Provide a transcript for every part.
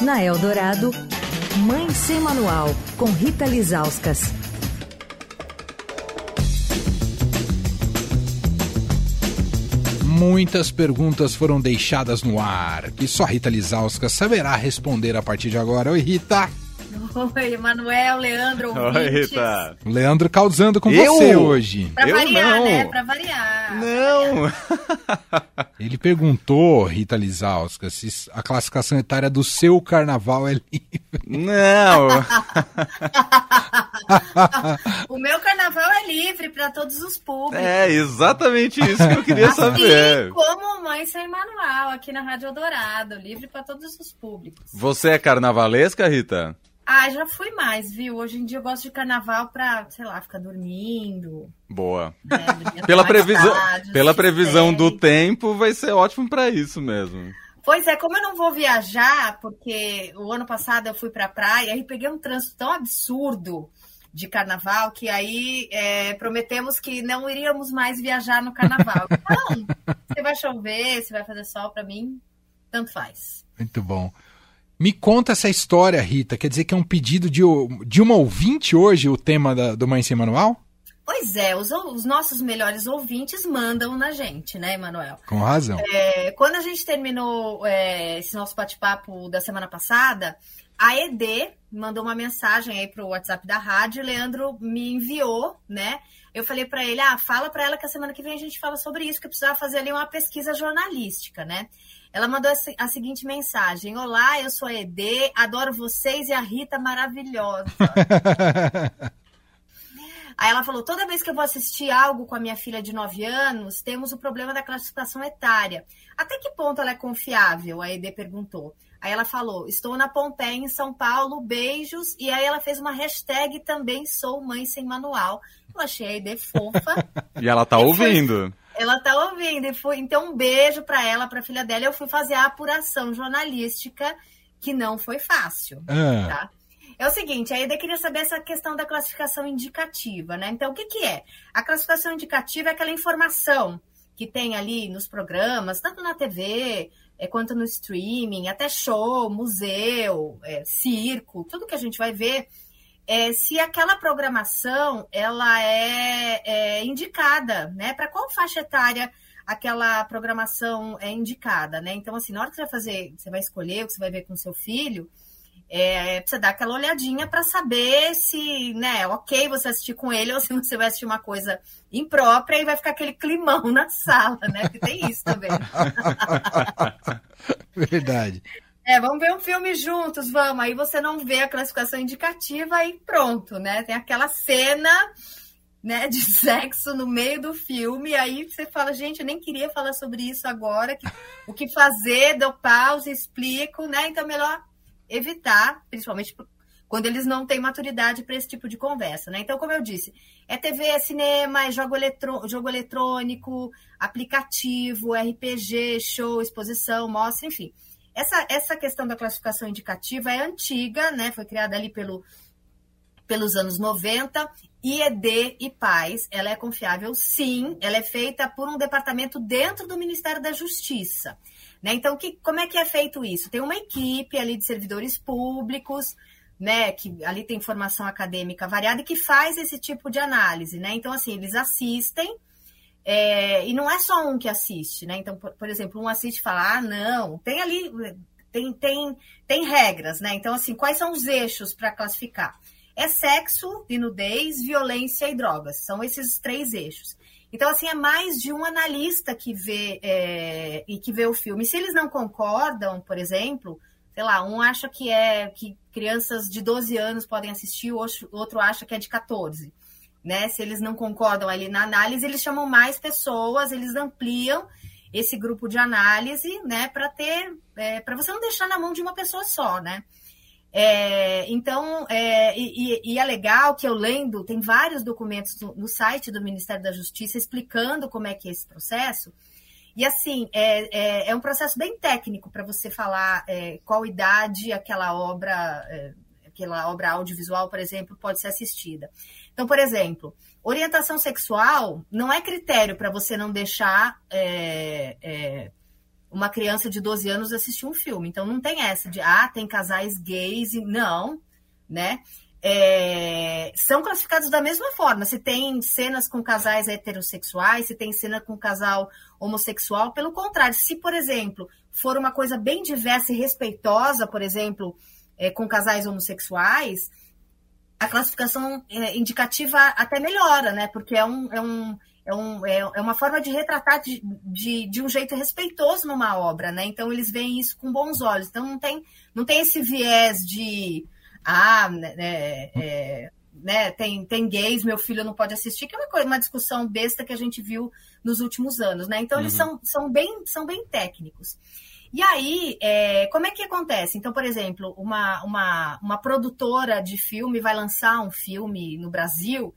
Na Eldorado, Mãe Sem Manual, com Rita Lizauskas. Muitas perguntas foram deixadas no ar, que só Rita Lizauskas saberá responder a partir de agora. Oi, Rita! Oi, Manuel, Leandro, ouvintes. Leandro causando com eu? você hoje. Pra eu variar, não. né? Pra variar. Não. Pra variar. Ele perguntou, Rita Lizauskas, se a classificação etária do seu carnaval é livre. Não. o meu carnaval é livre para todos os públicos. É exatamente isso que eu queria assim saber. como Mãe Sem Manual, aqui na Rádio Eldorado, livre para todos os públicos. Você é carnavalesca, Rita? Ah, já fui mais, viu? Hoje em dia eu gosto de carnaval pra, sei lá, ficar dormindo. Boa. Né, pela previsão, tarde, pela previsão do tempo, vai ser ótimo para isso mesmo. Pois é, como eu não vou viajar, porque o ano passado eu fui pra praia e peguei um trânsito tão absurdo de carnaval que aí é, prometemos que não iríamos mais viajar no carnaval. Então, se vai chover, se vai fazer sol para mim, tanto faz. Muito bom. Me conta essa história, Rita. Quer dizer que é um pedido de, de uma ouvinte hoje, o tema da, do Mãe Sem Manual? Pois é, os, os, nossos melhores ouvintes mandam na gente, né, Emanuel? Com razão. É, quando a gente terminou é, esse nosso bate-papo da semana passada, a ED mandou uma mensagem aí pro WhatsApp da rádio, o Leandro me enviou, né? Eu falei para ele, ah, fala para ela que a semana que vem a gente fala sobre isso, que eu precisava fazer ali uma pesquisa jornalística, né? Ela mandou a, seguinte mensagem: Olá, eu sou a ED, adoro vocês e a Rita maravilhosa. Aí ela falou: toda vez que eu vou assistir algo com a minha filha de 9 anos, temos o problema da classificação etária. Até que ponto ela é confiável? A ED perguntou. Aí ela falou: Estou na Pompeia, em São Paulo, beijos. E aí ela fez uma hashtag também sou mãe sem manual. Eu achei a ED fofa. e ela tá ouvindo. Foi... Ela tá ouvindo. E foi, então, um beijo para ela, para a filha dela. Eu fui fazer a apuração jornalística, que não foi fácil. É. Tá? É o seguinte, a Eda queria saber essa questão da classificação indicativa, né? Então, o que, que é? A classificação indicativa é aquela informação que tem ali nos programas, tanto na TV é, quanto no streaming, até show, museu, é, circo, tudo que a gente vai ver é, se aquela programação ela é, é indicada, né? Para qual faixa etária aquela programação é indicada, né? Então, assim, na hora que você vai fazer, você vai escolher o que você vai ver com seu filho, é, precisa dar aquela olhadinha para saber se, né, ok você assistir com ele ou se você vai assistir uma coisa imprópria e vai ficar aquele climão na sala, né? Porque tem isso também. Verdade. É, vamos ver um filme juntos, vamos. Aí você não vê a classificação indicativa e pronto, né? Tem aquela cena né, de sexo no meio do filme, aí você fala, gente, eu nem queria falar sobre isso agora, que, o que fazer, dou pausa, explico, né? Então, melhor evitar, principalmente quando eles não têm maturidade para esse tipo de conversa, né? Então, como eu disse, é TV, é cinema, é jogo, jogo eletrônico, aplicativo, RPG, show, exposição, mostra, enfim. Essa, essa questão da classificação indicativa é antiga, né? Foi criada ali pelo, pelos anos 90. IED e PAIS, ela é confiável, sim. Ela é feita por um departamento dentro do Ministério da Justiça. Né? Então, que, como é que é feito isso? Tem uma equipe ali de servidores públicos, né, que ali tem formação acadêmica variada e que faz esse tipo de análise, né? Então, assim, eles assistem é, e não é só um que assiste, né? Então, por, por, exemplo, um assiste e fala, ah, não, tem ali, tem, tem, tem regras, né? Então, assim, quais são os eixos para classificar? É sexo e nudez, violência e drogas. São esses três eixos. Então, assim, é mais de um analista que vê é, e que vê o filme. Se eles não concordam, por exemplo, sei lá, um acha que é que crianças de 12 anos podem assistir, o outro acha que é de 14 né? Se eles não concordam ali na análise, eles chamam mais pessoas, eles ampliam esse grupo de análise, né? Para ter, é, para você não deixar na mão de uma pessoa só, né? É, então, é, e, e, é legal que eu lendo, tem vários documentos no, no, site do Ministério da Justiça explicando como é que é esse processo. E assim, é, é, é um processo bem técnico para você falar é, qual idade aquela obra, é, aquela obra audiovisual, por exemplo, pode ser assistida. Então, por exemplo, orientação sexual não é critério para você não deixar uma criança de 12 anos assistir um filme. Então não tem essa de, ah, tem casais gays e não, né? É, são classificados da mesma forma. Se tem cenas com casais heterossexuais, se tem cena com casal homossexual, pelo contrário, se, por exemplo, for uma coisa bem diversa e respeitosa, por exemplo, é, com casais homossexuais, a classificação é, indicativa até melhora, né? Porque é, um, é, um, é, um, é, é uma forma de retratar de, de, de, um jeito respeitoso numa obra, né? Então eles veem isso com bons olhos. Então não tem, não tem esse viés de ah, né, é, é, né, tem, tem gays, meu filho não pode assistir, que é uma, coisa, uma discussão besta que a gente viu nos últimos anos, né? Então eles uhum. são, são, bem, são bem técnicos. E aí, é, como é que acontece? Então, por exemplo, uma, uma, uma produtora de filme vai lançar um filme no Brasil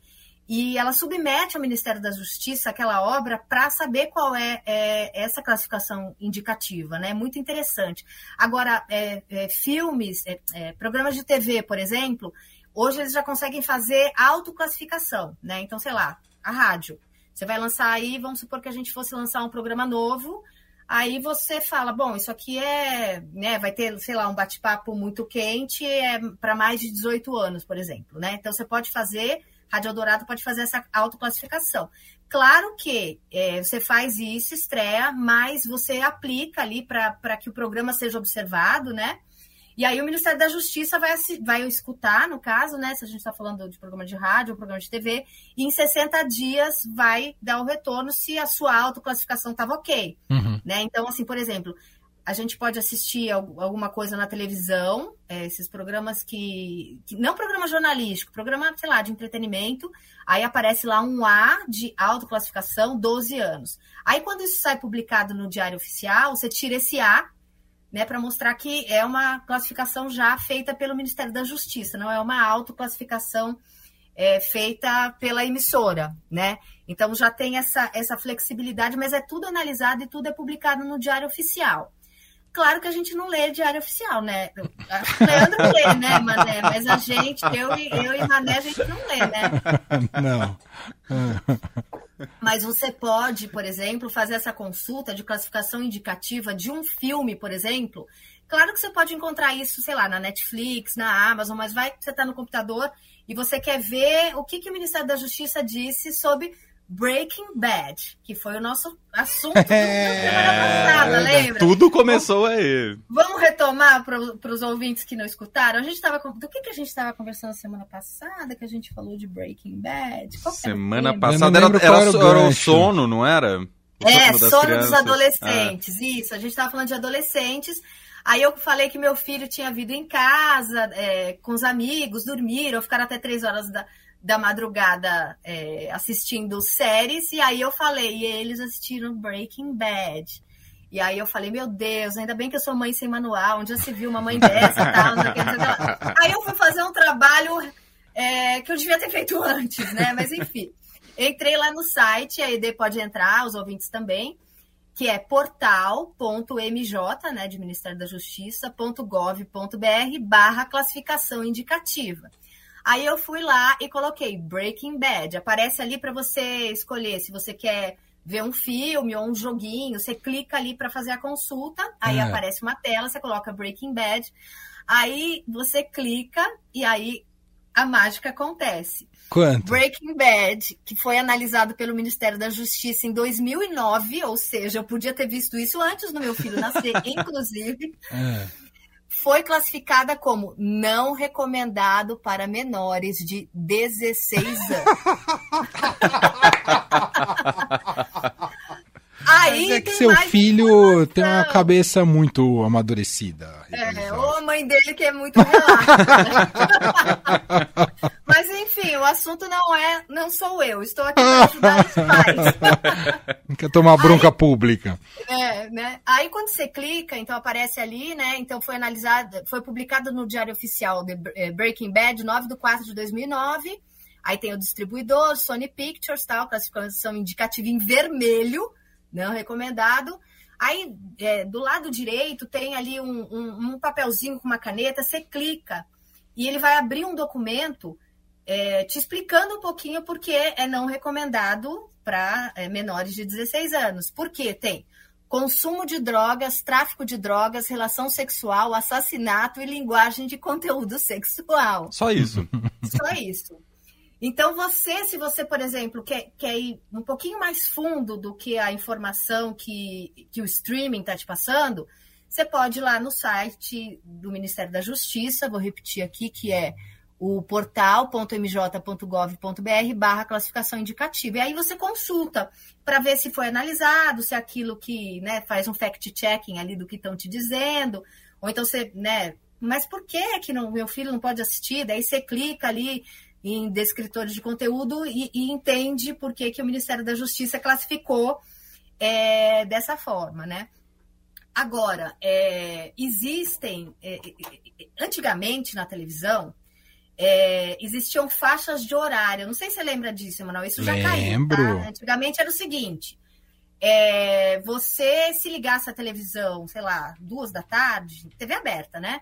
e ela submete ao Ministério da Justiça aquela obra para saber qual é, é, essa classificação indicativa, né? Muito interessante. Agora, é, é filmes, é, é, programas de TV, por exemplo, hoje eles já conseguem fazer autoclassificação, né? Então, sei lá, a rádio. Você vai lançar aí, vamos supor que a gente fosse lançar um programa novo, Aí você fala, bom, isso aqui é, né, vai ter, sei lá, um bate-papo muito quente, é para mais de 18 anos, por exemplo, né? Então você pode fazer, Rádio Eldorado pode fazer essa autoclassificação. Claro que é, você faz isso, estreia, mas você aplica ali para que o programa seja observado, né? E aí o Ministério da Justiça vai, vai escutar, no caso, né? Se a gente está falando de programa de rádio ou programa de TV, e em 60 dias vai dar o retorno se a sua autoclassificação estava ok. Uhum. Né? Então, assim, por exemplo, a gente pode assistir alguma coisa na televisão, é, esses programas que, que, Não programa jornalístico, programa, sei lá, de entretenimento. Aí aparece lá um A de autoclassificação, 12 anos. Aí, quando isso sai publicado no Diário Oficial, você tira esse A né, para mostrar que é uma classificação já feita pelo Ministério da Justiça, não é uma autoclassificação é, feita pela emissora, né? Então já tem essa, essa flexibilidade, mas é tudo analisado e tudo é publicado no Diário Oficial. Claro que a gente não lê Diário Oficial, né? O Leandro lê, né, Mané? Mas a gente, eu, eu e Mané, a gente não lê, né? Não. Mas você pode, por exemplo, fazer essa consulta de classificação indicativa de um filme, por exemplo. Claro que você pode encontrar isso, sei lá, na Netflix, na Amazon, mas vai que você está no computador e você quer ver o que, que o Ministério da Justiça disse sobre Breaking Bad, que foi o nosso assunto é, semana passada, lembra? Tudo começou aí. Vamos retomar para os ouvintes que não escutaram? A gente estava do que, que a gente estava conversando semana passada que a gente falou de Breaking Bad? Qual semana passada era, era, era, era, o sono, não era? O é, sono, sono dos adolescentes. É. Isso, a gente estava falando de adolescentes. Aí eu falei que meu filho tinha vindo em casa, é, com os amigos, dormiram, ficaram até três horas da da madrugada é, assistindo séries, e aí eu falei, e eles assistiram Breaking Bad. E aí eu falei, meu Deus, ainda bem que eu sou mãe sem manual, onde já se viu uma mãe dessa, tal, não sei o que, não sei o que Aí eu fui fazer um trabalho é, que eu devia ter feito antes, né? Mas enfim, entrei lá no site, a ED pode entrar, os ouvintes também, que é portal.mj, né, de Ministério da Justiça, .gov.br barra classificação indicativa. Aí eu fui lá e coloquei Breaking Bad. Aparece ali para você escolher se você quer ver um filme ou um joguinho. Você clica ali para fazer a consulta. Aí é. aparece uma tela, você coloca Breaking Bad. Aí você clica e aí a mágica acontece. Quanto? Breaking Bad, que foi analisado pelo Ministério da Justiça em 2009, ou seja, eu podia ter visto isso antes do meu filho nascer, inclusive. É foi classificada como não recomendado para menores de 16 anos. Aí Mas é que seu filho tem uma cabeça muito amadurecida. É, ou a mãe dele que é muito relaxa. Enfim, o assunto não é, não sou eu, estou aqui para ajudar os pais. Não quer tomar bronca Aí, pública. É, né? Aí quando você clica, então aparece ali, né? Então foi analisado, foi publicado no Diário Oficial de eh, Breaking Bad, 9 de 4 de 2009. Aí tem o distribuidor, Sony Pictures, tal, classificação indicativa em vermelho não recomendado. Aí, é, do lado direito, tem ali um, um, um, papelzinho com uma caneta, você clica e ele vai abrir um documento é, te explicando um pouquinho porque é não recomendado para é, menores de 16 anos. Por quê? Tem consumo de drogas, tráfico de drogas, relação sexual, assassinato e linguagem de conteúdo sexual. Só isso. Só isso. Então, você, se você, por exemplo, quer, quer ir um pouquinho mais fundo do que a informação que, que o streaming está te passando, você pode ir lá no site do Ministério da Justiça, vou repetir aqui, que é o portal.mj.gov.br barra classificação indicativa. E aí você consulta para ver se foi analisado, se é aquilo que né, faz um fact-checking ali do que estão te dizendo, ou então você, né, mas por que que não, meu filho não pode assistir? Daí você clica ali em descritores de conteúdo e, e entende por que, que o Ministério da Justiça classificou é, dessa forma, né? Agora, é, existem, é, antigamente na televisão, é, existiam faixas de horário. Não sei se você lembra disso, Emanuel. Isso já Lembro. caiu. Tá? Antigamente era o seguinte: é, você se ligasse à televisão, sei lá, duas da tarde, TV aberta, né?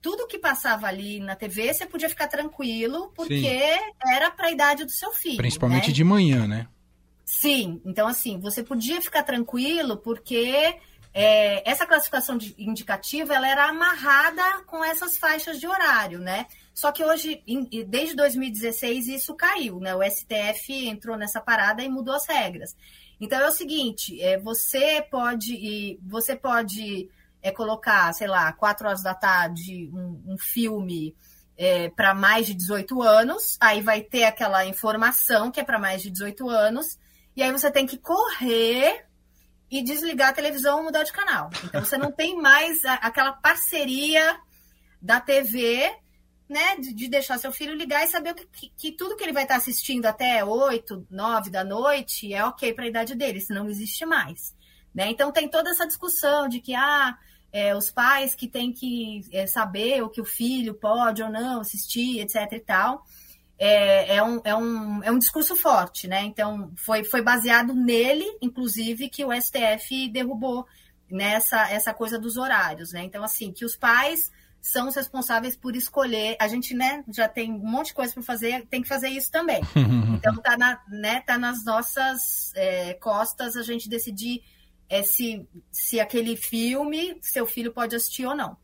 Tudo que passava ali na TV, você podia ficar tranquilo, porque Sim. era para a idade do seu filho. Principalmente né? de manhã, né? Sim, então assim, você podia ficar tranquilo, porque é, essa classificação indicativa ela era amarrada com essas faixas de horário, né? Só que hoje, desde 2016, isso caiu, né? O STF entrou nessa parada e mudou as regras. Então é o seguinte: é, você pode, você pode é, colocar, sei lá, quatro horas da tarde, um, um filme é, para mais de 18 anos, aí vai ter aquela informação que é para mais de 18 anos, e aí você tem que correr e desligar a televisão ou mudar de canal. Então você não tem mais a, aquela parceria da TV né, de, de, deixar seu filho ligar e saber que, que, que, tudo que ele vai estar assistindo até 8, 9 da noite é ok para a idade dele, senão não existe mais. Né? Então tem toda essa discussão de que ah, é, os pais que têm que é, saber o que o filho pode ou não assistir, etc. e tal. É, é, um, é, um, é um discurso forte, né? Então foi, foi baseado nele, inclusive, que o STF derrubou nessa essa coisa dos horários, né? Então, assim, que os pais são os responsáveis por escolher. A gente, né, já tem um monte de coisa para fazer, tem que fazer isso também. Então tá, na, né, tá nas nossas é, costas a gente decidir é, se, se aquele filme seu filho pode assistir ou não.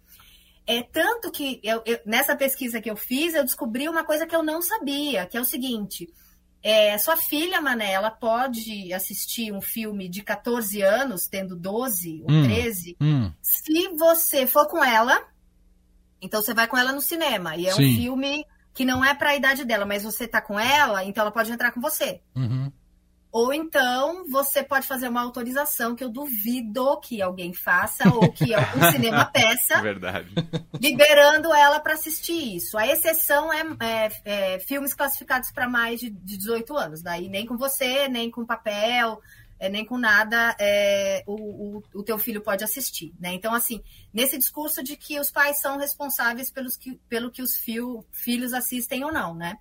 É tanto que eu, eu, nessa pesquisa que eu fiz, eu descobri uma coisa que eu não sabia, que é o seguinte. É, sua filha, Mané, ela pode assistir um filme de 14 anos, tendo 12 ou hum, 13, hum. se você for com ela então você vai com ela no cinema e é Sim. um filme que não é para a idade dela, mas você tá com ela, então ela pode entrar com você. Uhum. Ou então você pode fazer uma autorização que eu duvido que alguém faça, ou que algum cinema peça, Verdade. liberando ela para assistir isso. A exceção é, é, é filmes classificados para mais de, de 18 anos. Daí nem com você, nem com papel, é, nem com nada é, o, o, o, teu filho pode assistir. Né? Então, assim, nesse discurso de que os pais são responsáveis pelos que, pelo que os fio, filhos assistem ou não, né?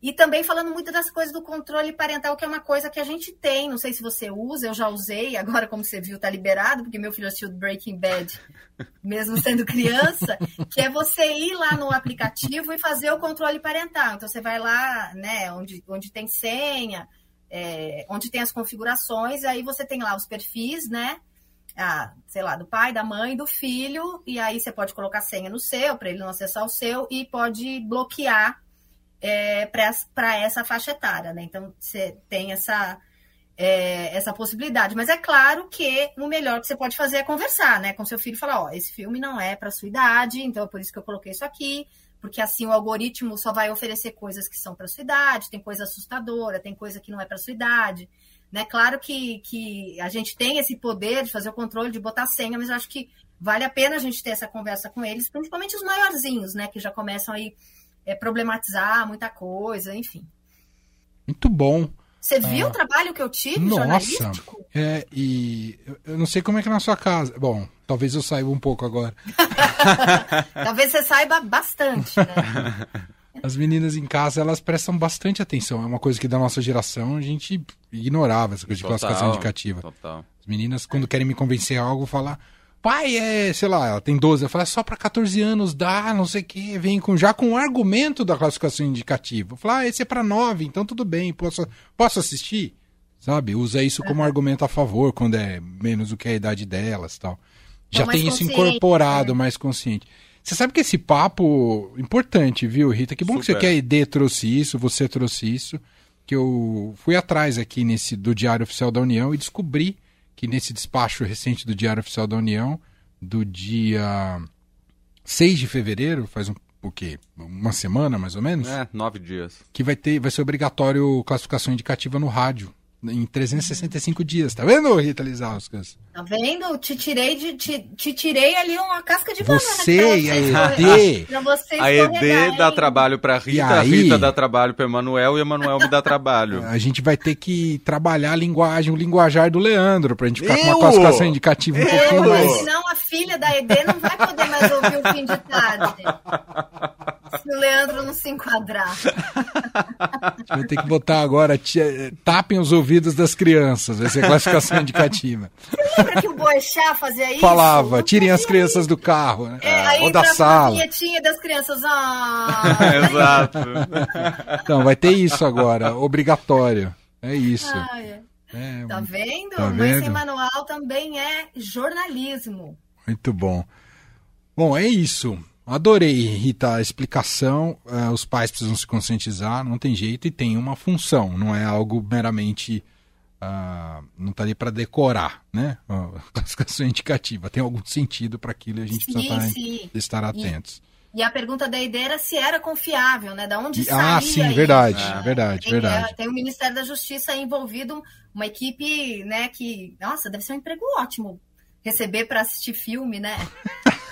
E também falando muito das coisas do controle parental, que é uma coisa que a gente tem, não sei se você usa, eu já usei, agora, como você viu, tá liberado, porque meu filho assistiu Breaking Bad, mesmo sendo criança, que é você ir lá no aplicativo e fazer o controle parental. Então, você vai lá, né, onde, onde tem senha, é, onde tem as configurações, aí você tem lá os perfis, né? Ah, sei lá, do pai, da mãe, do filho, e aí você pode colocar senha no seu, para ele não acessar o seu, e pode bloquear é, para essa faixa etária, né? Então você tem essa, é, essa possibilidade. Mas é claro que o melhor que você pode fazer é conversar, né? Com seu filho falar, ó, esse filme não é para sua idade, então é por isso que eu coloquei isso aqui porque assim o algoritmo só vai oferecer coisas que são para sua idade, tem coisa assustadora, tem coisa que não é para sua idade. Né? Claro que, que a gente tem esse poder de fazer o controle, de botar senha, mas acho que vale a pena a gente ter essa conversa com eles, principalmente os maiorzinhos, né? Que já começam aí é, problematizar muita coisa, enfim. Muito bom. Você viu ah, o trabalho que eu tive, nossa, jornalístico? É, e eu não sei como é que é na sua casa. Bom, talvez eu saiba um pouco agora. talvez você saiba bastante, né? As meninas em casa, elas prestam bastante atenção. É uma coisa que da nossa geração a gente ignorava, essa coisa de total, classificação indicativa. Total. As meninas, quando querem me convencer a algo, falam pai é, sei lá, ela tem 12, eu falo, é só para 14 anos, dá, não sei o que, vem com, já com o argumento da classificação indicativa. Eu falo, ah, esse é para 9, então tudo bem, posso, posso assistir? sabe? Usa isso como argumento a favor quando é menos do que a idade delas tal. Já tem isso incorporado, né? mais consciente. Você sabe que esse papo importante, viu, Rita? Que bom Super. que você quer ED trouxe isso, você trouxe isso. Que eu fui atrás aqui nesse do Diário Oficial da União e descobri que nesse despacho recente do Diário Oficial da União, do dia 6 de fevereiro, faz um o quê? Uma semana, mais ou menos? É, nove dias. Que vai ter, vai ser obrigatório classificação indicativa no rádio em 365 dias. Tá vendo, Rita Lizauskas? Tá vendo? Te tirei, de, te, te tirei ali uma casca de você banana. Você e a ED. a ED dá trabalho pra Rita, aí, a Rita dá trabalho pro Emanuel e o Emanuel me dá trabalho. A gente vai ter que trabalhar a linguagem, o linguajar do Leandro, pra gente ficar Eu? com uma classificação indicativa um Eu? pouquinho mais. Senão a filha da ED não vai poder mais ouvir o fim de tarde. Se o Leandro não se enquadrar. A gente vai ter que botar agora, tapem os ouvidos das crianças, vai ser classificação indicativa. Você lembra que o Boechat fazia isso? Falava, tirem as crianças isso. do carro, né? É, ou da sala. A das crianças, ah. Exato. Então, vai ter isso agora, obrigatório. É isso. Ah, é. É, tá vendo? Tá vendo? Mãe Sem Manual também é jornalismo. Muito bom. Bom, é isso. Adorei, Rita, a explicação. Uh, os pais precisam se conscientizar, não tem jeito, e tem uma função, não é algo meramente. Uh, não está ali para decorar, né? Uh, classificação indicativa. Tem algum sentido para aquilo e a gente sim, precisa estar, sim. estar atentos. E, e, a pergunta da ideia era se era confiável, né? Da onde saía Ah, sim, verdade, isso, verdade, tem, verdade. Tem o Ministério da Justiça envolvido, uma equipe, né, que, nossa, deve ser um emprego ótimo receber para assistir filme, né?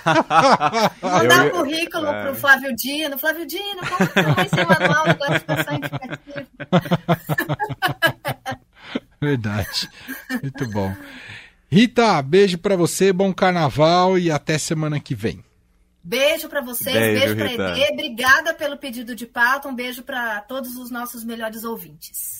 Mandar o currículo é. pro Flávio Dino. Flávio Dino, como que vai ser o manual de classificação indicativa? Verdade. Muito bom. Rita, beijo para você, bom carnaval e até semana que vem. Beijo para vocês, beijo, beijo para ED. Obrigada pelo pedido de pauta, um beijo para todos os nossos melhores ouvintes.